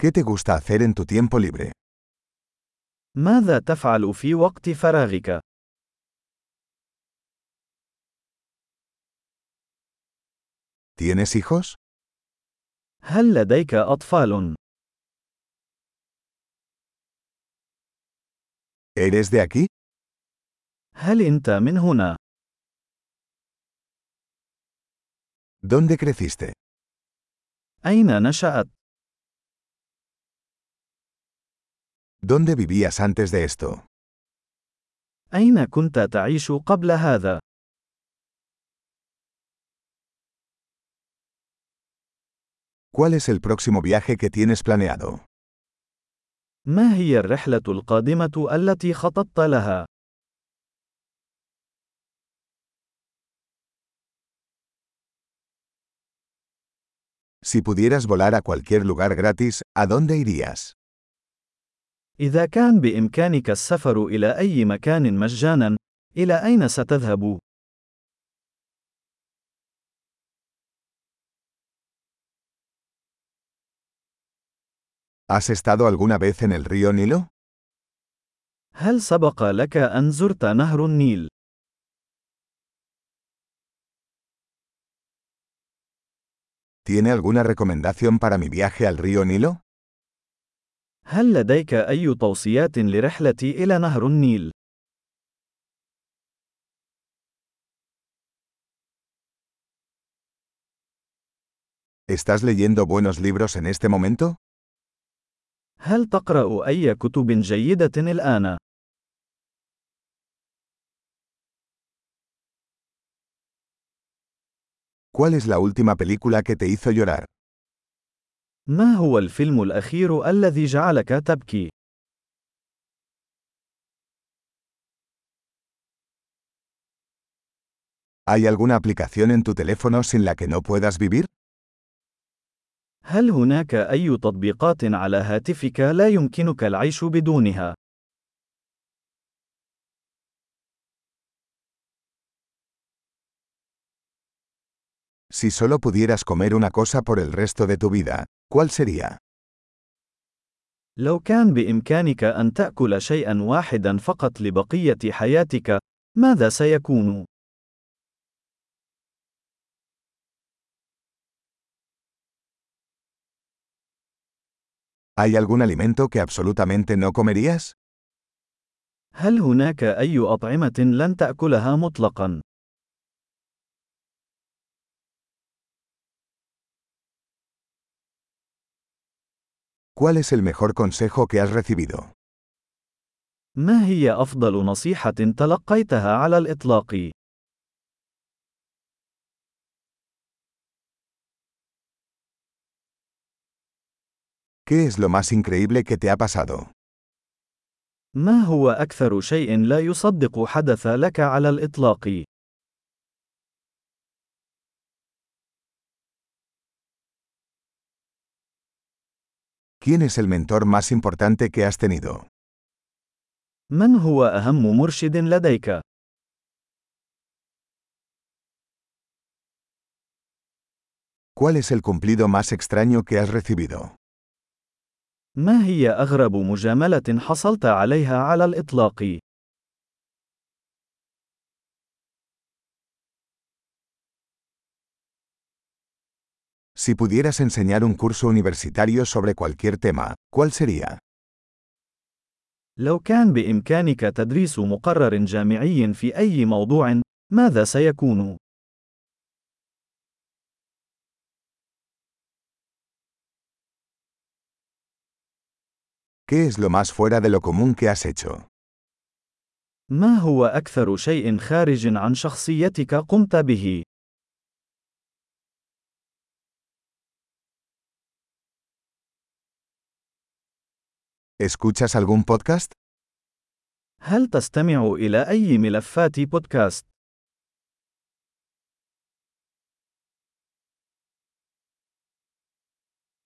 ¿Qué te gusta hacer en tu tiempo libre? ماذا تفعل في وقت فراغك؟ ¿Tienes hijos? هل لديك أطفال؟ ¿Eres de aquí? هل أنت من هنا؟ ¿Dónde creciste? أين نشأت؟ ¿Dónde vivías antes de esto? ¿Cuál es el próximo viaje que tienes planeado? Si pudieras volar a cualquier lugar gratis, ¿a dónde irías? إذا كان بإمكانك السفر إلى أي مكان مجانا، إلى أين ستذهب؟ ¿Has estado alguna vez en el río Nilo? هل سبق لك أن زرت نهر النيل؟ ¿Tiene alguna recomendación para mi viaje al río Nilo? هل لديك أي توصيات لرحلتي إلى نهر النيل؟ ¿Estás leyendo buenos libros en este momento? هل تقرأ أي كتب جيدة الآن؟ ¿Cuál es la última película que te hizo llorar? ما هو الفيلم الأخير الذي جعلك تبكي؟ ¿Hay alguna aplicación en tu teléfono sin la que no puedas vivir? هل هناك أي تطبيقات على هاتفك لا يمكنك العيش بدونها؟ Si solo pudieras comer una cosa por el resto de tu vida, ¿cuál sería? لو كان بإمكانك أن تأكل شيئا واحدا فقط لبقية حياتك، ماذا سيكون؟ ¿Hay algún alimento que absolutamente no comerías? هل هناك أي أطعمة لن تأكلها مطلقا؟ ¿Cuál es el mejor consejo que has recibido? ما هي أفضل نصيحة تلقيتها على الإطلاق؟ ¿Qué es lo más increíble que te ha pasado? ما هو أكثر شيء لا يصدق حدث لك على الإطلاق؟ ¿Quién es el mentor más importante que has tenido? من هو أهم مرشد لديك؟ ¿Cuál es el cumplido más extraño que has recibido? ما هي أغرب مجاملة حصلت عليها على الإطلاق؟ Si pudieras enseñar un curso universitario sobre cualquier tema, ¿cuál sería? لو كان بإمكانك تدريس مقرر جامعي في أي موضوع، ماذا ¿Qué es lo más fuera de lo común que has hecho? ¿Escuchas algún podcast? هل تستمع إلى أي ملفات بودكاست؟